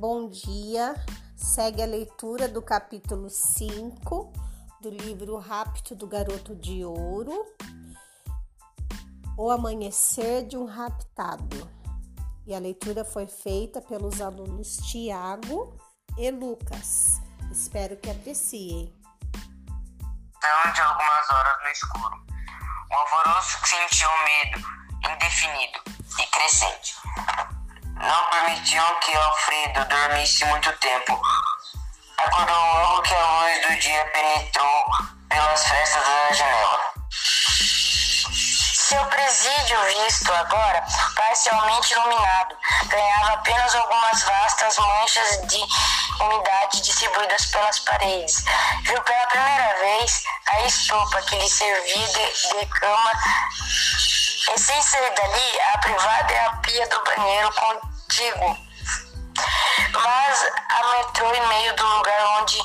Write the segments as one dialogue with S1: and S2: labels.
S1: Bom dia. Segue a leitura do capítulo 5 do livro Rápido do Garoto de Ouro. O Amanhecer de um Raptado. E a leitura foi feita pelos alunos Tiago e Lucas. Espero que apreciem.
S2: Então, de algumas horas no escuro, o alvoroço sentiu um medo indefinido e crescente não permitiam que Alfredo dormisse muito tempo. Acordou logo que a luz do dia penetrou pelas frestas da janela.
S3: Seu presídio, visto agora parcialmente iluminado, ganhava apenas algumas vastas manchas de umidade distribuídas pelas paredes. Viu pela primeira vez a estopa que lhe servia de, de cama e sem sair dali, a privada e a pia do banheiro contíguo. Mas ametrou em meio do lugar onde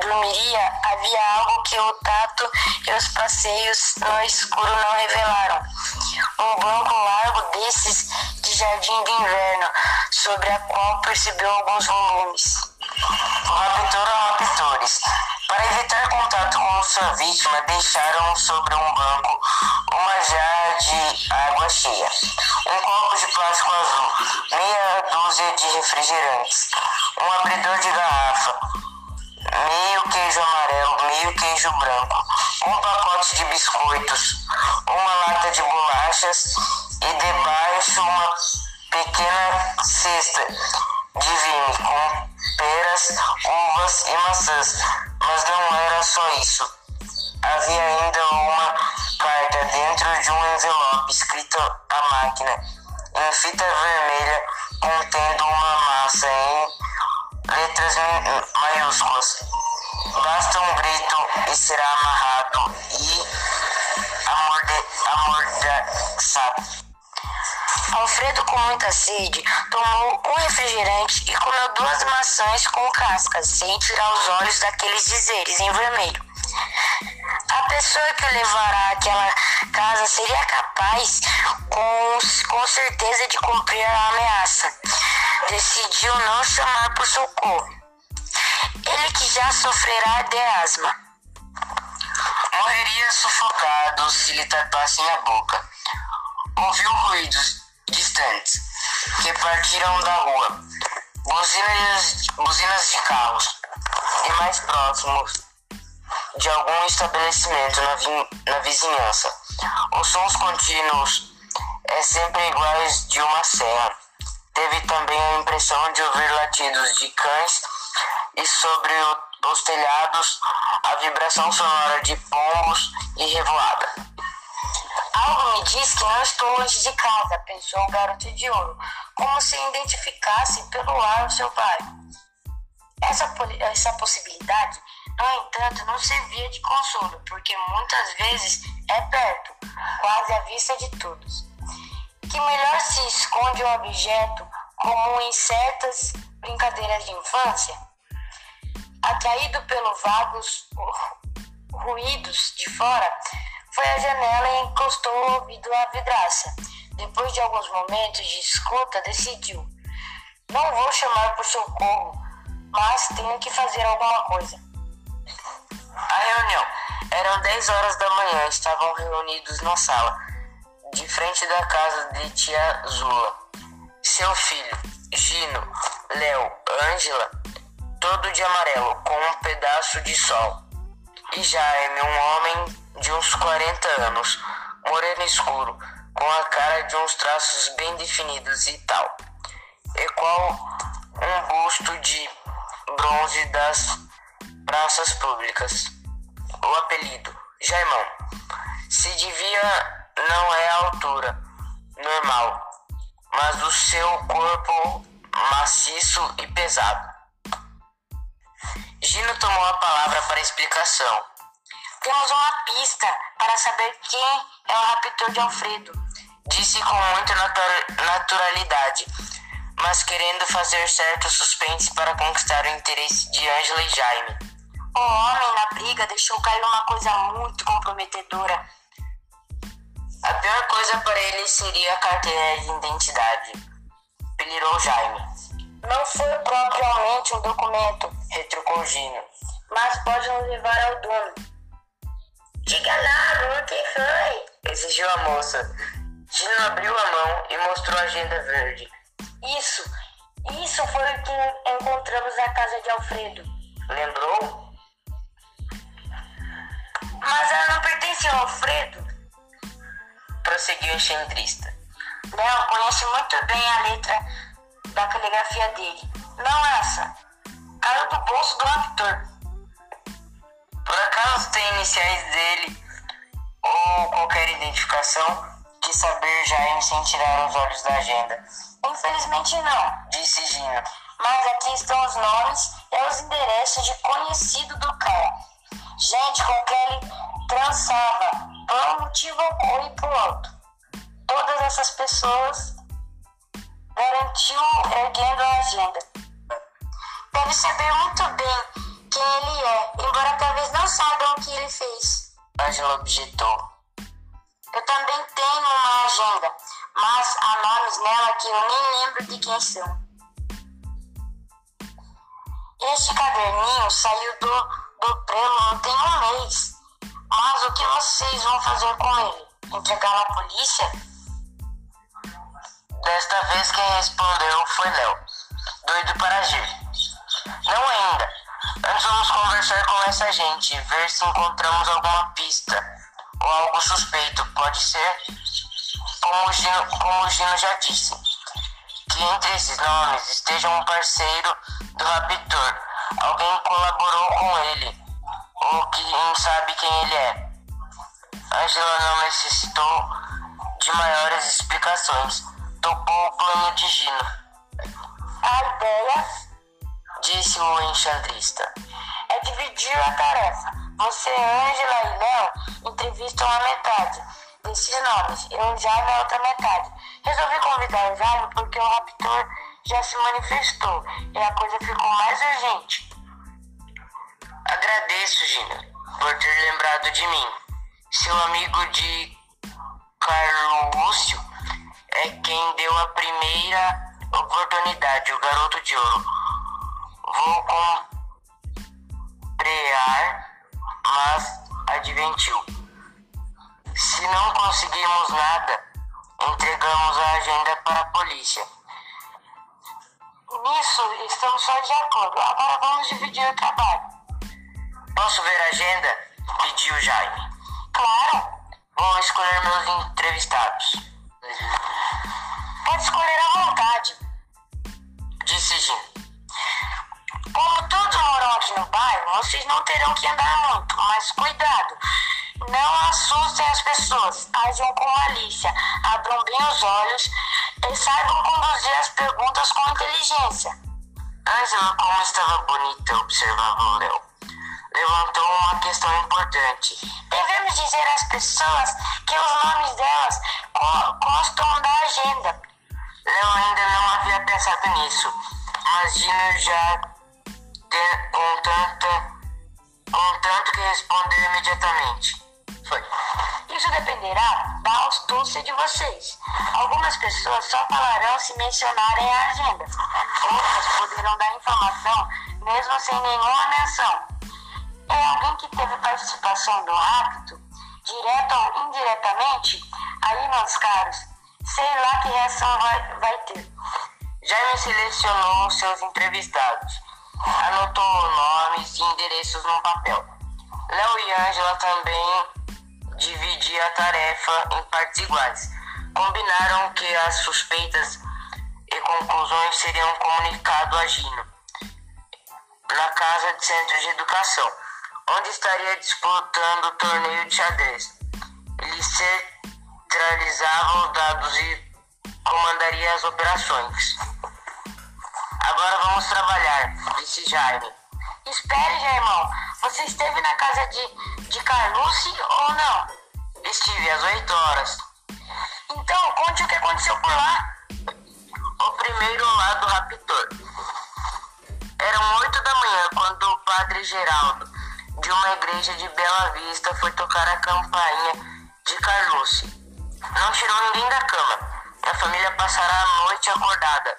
S3: dormiria havia algo que o tato e os passeios no escuro não revelaram. Um banco largo desses de jardim de inverno, sobre a qual percebeu alguns volumes.
S2: Raptor ou raptores, para evitar contato com sua vítima, deixaram sobre um banco uma jarra de água cheia, um copo de plástico azul, meia dúzia de refrigerantes, um abridor de garrafa, meio queijo amarelo, meio queijo branco, um pacote de biscoitos, uma lata de bolachas e debaixo uma pequena cesta de vinho com peras, uvas e maçãs. Mas não era só isso. Havia ainda uma carta dentro de um envelope escrito à máquina em fita vermelha contendo uma massa em letras maiúsculas. Basta um grito e será amarrado e amordaçado.
S3: Alfredo, com muita sede, tomou um refrigerante e comeu duas maçãs com cascas, sem tirar os olhos daqueles dizeres em vermelho. A pessoa que o levará àquela casa seria capaz, com, com certeza, de cumprir a ameaça. Decidiu não chamar por socorro. Ele que já sofrerá de asma.
S2: Morreria sufocado se lhe tapassem a boca. Ouviu ruídos distantes que partiram da rua, buzinas, buzinas de carros e mais próximos de algum estabelecimento na, vi, na vizinhança. Os sons contínuos é sempre iguais de uma serra. Teve também a impressão de ouvir latidos de cães e sobre o, os telhados a vibração sonora de pombos e revoada.
S3: Algo me diz que não estou longe de casa, pensou o garoto de ouro, como se identificasse pelo ar o seu pai. Essa, essa possibilidade, no entanto, não servia de consolo, porque muitas vezes é perto, quase à vista de todos. Que melhor se esconde um objeto comum em certas brincadeiras de infância? Atraído pelos vagos ruídos de fora, foi à janela e encostou o ouvido à vidraça. Depois de alguns momentos de escuta, decidiu: Não vou chamar por socorro, mas tenho que fazer alguma coisa.
S2: A reunião. Eram 10 horas da manhã, estavam reunidos na sala, de frente da casa de tia Zula. Seu filho, Gino, Léo, Ângela, todo de amarelo, com um pedaço de sol. E Jaime, um homem de uns 40 anos, moreno escuro, com a cara de uns traços bem definidos e tal, e qual um busto de bronze das praças públicas. O apelido, Jaimão, se devia não é a altura normal, mas o seu corpo maciço e pesado. Gino tomou a palavra para explicação
S3: temos uma pista para saber quem é o raptor de Alfredo.
S2: Disse com muita naturalidade, mas querendo fazer certo suspense para conquistar o interesse de Angela e Jaime.
S3: O homem na briga deixou cair uma coisa muito comprometedora.
S2: A pior coisa para ele seria a carteira de identidade, pelirou Jaime.
S3: Não foi propriamente um documento,
S2: retrucou Gino.
S3: mas pode nos levar ao dono.
S2: Exigiu a moça. Gino abriu a mão e mostrou a agenda verde.
S3: Isso, isso foi o que encontramos na casa de Alfredo.
S2: Lembrou?
S3: Mas ela não pertence ao Alfredo.
S2: Prosseguiu o enxandrista.
S3: Léo conhece muito bem a letra da caligrafia dele. Não essa. Caiu do bolso do raptor.
S2: Por acaso tem iniciais dele qualquer identificação? Quis saber Jaime sem tirar os olhos da agenda.
S3: Infelizmente não,
S2: Disse Gino.
S3: mas aqui estão os nomes e os endereços de conhecido do cara. Gente com quem ele trançava, por um motivo ou por outro. Todas essas pessoas garantiu erguendo a agenda. Deve saber muito bem quem ele é, embora talvez não saibam o que ele fez.
S2: Ângela objetou.
S3: Eu também tenho uma agenda, mas há nomes nela que eu nem lembro de quem são. Este caderninho saiu do, do não tem um mês. Mas o que vocês vão fazer com ele? Entregá-lo à polícia?
S2: Desta vez quem respondeu foi Léo, doido para agir. Não ainda. Antes vamos conversar com essa gente, ver se encontramos alguma pista ou algo suspeito. Pode ser, como o Gino, como o Gino já disse, que entre esses nomes esteja um parceiro do raptor, alguém colaborou com ele, ou que não sabe quem ele é. Angela não necessitou de maiores explicações. Topou o plano de Gino,
S3: A ideia
S2: disse o enxandrista.
S3: é dividir a tarefa. Você, Ângela e Léo entrevistam a metade desses nomes. Eu já na outra metade. Resolvi convidar o Jaime porque o raptor já se manifestou e a coisa ficou mais urgente.
S2: Agradeço, Gina, por ter lembrado de mim. Seu amigo de Carlo Lúcio é quem deu a primeira oportunidade, o garoto de ouro. Vou comprear, mas advertiu. Se não conseguirmos nada, entregamos a agenda para a polícia.
S3: Nisso estamos só de acordo. Agora vamos dividir o trabalho.
S2: Posso ver a agenda? Pediu Jaime.
S3: Claro,
S2: Vou escolher meus entrevistados.
S3: pode escolher à vontade.
S2: Disse Jim.
S3: Como todos moram aqui no bairro, vocês não terão que andar muito, mas cuidado. Não assustem as pessoas, ajam com malícia, abram bem os olhos e saibam conduzir as perguntas com inteligência.
S2: Angela, como estava bonita, observava o Léo. Levantou uma questão importante.
S3: Devemos dizer às pessoas que os nomes delas co- constam da agenda.
S2: Léo ainda não havia pensado nisso, mas Gino já te- com tanta com tanto que respondeu imediatamente. Foi.
S3: Isso dependerá da astúcia de vocês. Algumas pessoas só falarão se mencionarem a agenda. Outras poderão dar informação mesmo sem nenhuma menção. É alguém que teve participação no acto, direto ou indiretamente? Aí, meus caros, sei lá que reação vai, vai ter.
S2: Jaime selecionou seus entrevistados. Anotou nomes e endereços num papel. Léo e Angela também dividiam a tarefa em partes iguais. Combinaram que as suspeitas e conclusões seriam comunicadas a Gino na casa de centro de educação, onde estaria disputando o torneio de xadrez. Ele centralizava os dados e comandaria as operações. Agora vamos trabalhar, disse Jaime.
S3: Espere, Jaimão. Você esteve na casa de, de Carlucci ou não?
S2: Estive às 8 horas.
S3: Então, conte o que aconteceu por lá.
S2: O primeiro lá do raptor. Eram 8 da manhã quando o padre Geraldo, de uma igreja de Bela Vista, foi tocar a campainha de Carlucci. Não tirou ninguém da cama. A família passará a noite acordada.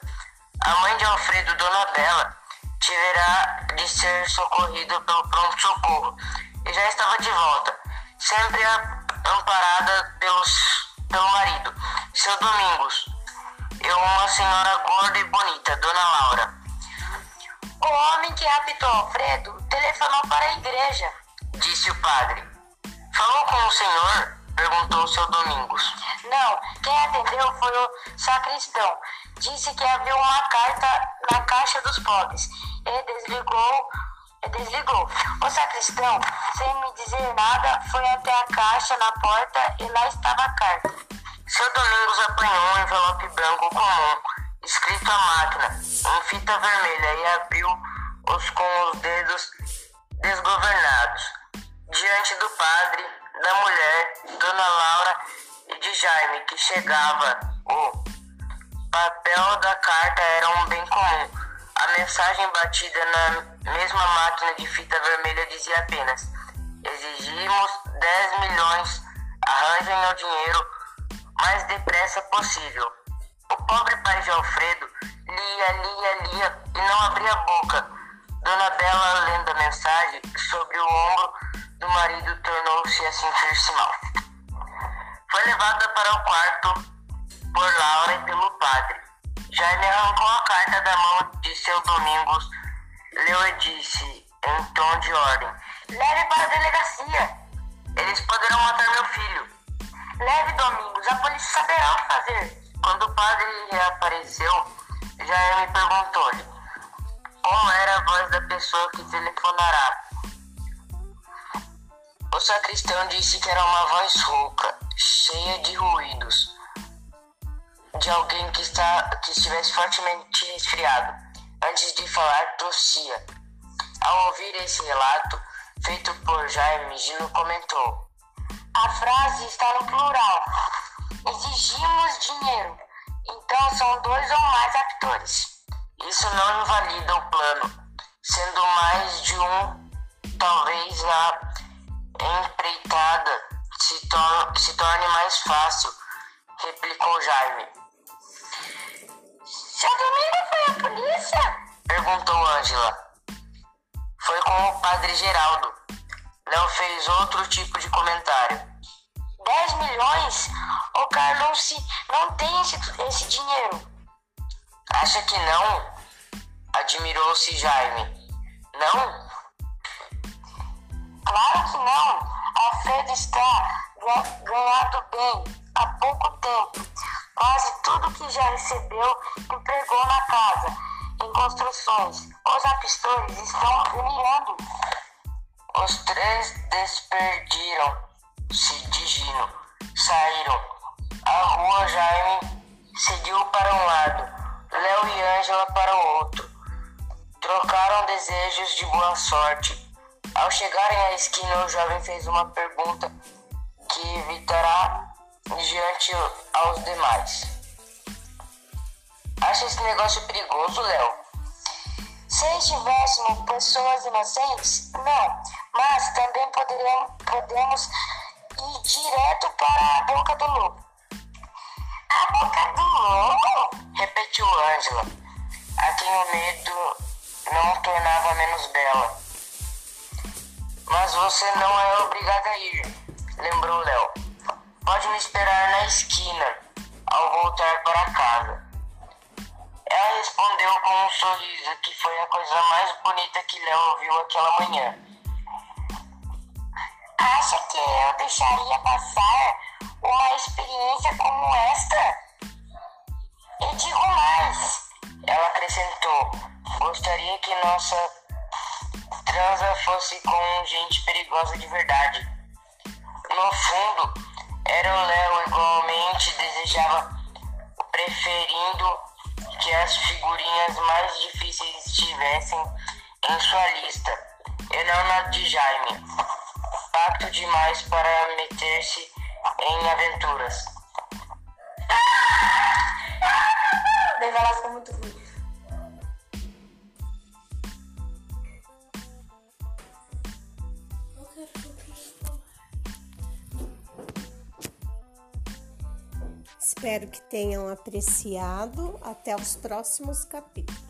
S2: A mãe de Alfredo, Dona Bela, tiverá de ser socorrida pelo pronto-socorro e já estava de volta, sempre amparada pelos, pelo marido, seu Domingos, e uma senhora gorda e bonita, Dona Laura.
S3: O homem que raptou Alfredo telefonou para a igreja,
S2: disse o padre. Falou com o senhor? Perguntou o seu Domingos.
S3: Não, quem atendeu foi o sacristão. Disse que havia uma carta na caixa dos pobres e desligou. E desligou. O sacristão, sem me dizer nada, foi até a caixa na porta e lá estava a carta.
S2: Seu Domingos apanhou um envelope branco comum, escrito à máquina, em fita vermelha, e abriu-os com os dedos desgovernados. Diante do padre, da mulher, Dona Laura e de Jaime, que chegava. O papel da carta era um bem comum. A mensagem batida na mesma máquina de fita vermelha dizia apenas: Exigimos 10 milhões, arranjem o dinheiro mais depressa possível. O pobre pai de Alfredo lia, lia, lia e não abria a boca. Dona Bela, lendo a mensagem sobre o ombro do marido, tornou-se a sentir-se mal. Foi levada para o quarto por Laura e pelo padre. Jaime arrancou a carta da mão de seu Domingos, leu e disse, em tom de ordem:
S3: Leve para a delegacia.
S2: Eles poderão matar meu filho.
S3: Leve, Domingos, a polícia saberá o que fazer.
S2: Quando o padre reapareceu, Jaime perguntou-lhe como era a voz da pessoa que telefonará. O sacristão disse que era uma voz rouca, cheia de ruídos, de alguém que, está, que estivesse fortemente resfriado. Antes de falar, tossia. Ao ouvir esse relato, feito por Jaime, Gino comentou:
S3: A frase está no plural. Exigimos dinheiro. Então são dois ou mais atores.
S2: Isso não invalida o plano, sendo mais de um, talvez a empreitada se, tor se torne mais fácil, replicou Jaime.
S3: Seu Domingo foi a polícia?
S2: Perguntou Ângela. Foi com o padre Geraldo. Léo fez outro tipo de comentário.
S3: 10 milhões? O Carlos não tem esse, esse dinheiro.
S2: Acha que não? Admirou-se Jaime. Não?
S3: Claro que não. Alfredo está ganhado bem há pouco tempo. Quase tudo que já recebeu empregou na casa, em construções. Os apistores estão delirando.
S2: Os três desperdiram-se de Gino. Saíram. A rua Jaime seguiu para um lado, Léo e Ângela para o outro. Trocaram desejos de boa sorte ao chegarem à esquina, o jovem fez uma pergunta que evitará diante aos demais. Acha esse negócio perigoso, Léo?
S3: Se estivéssemos pessoas inocentes, não, mas também poderemos, podemos ir direto para a boca do lobo. A boca do lobo?
S2: Repetiu Ângela, a quem o medo não tornava menos bela. Mas você não é obrigada a ir, lembrou Léo. Pode me esperar na esquina ao voltar para casa. Ela respondeu com um sorriso que foi a coisa mais bonita que Léo ouviu aquela manhã.
S3: Acha que eu deixaria passar uma experiência como esta? E digo mais.
S2: Ela acrescentou: gostaria que nossa transa fosse com gente perigosa de verdade. No fundo, era o Léo igualmente desejava, preferindo que as figurinhas mais difíceis estivessem em sua lista, e não na de Jaime. Pacto demais para meter-se em aventuras.
S1: Daí vai lá, muito Espero que tenham apreciado. Até os próximos capítulos.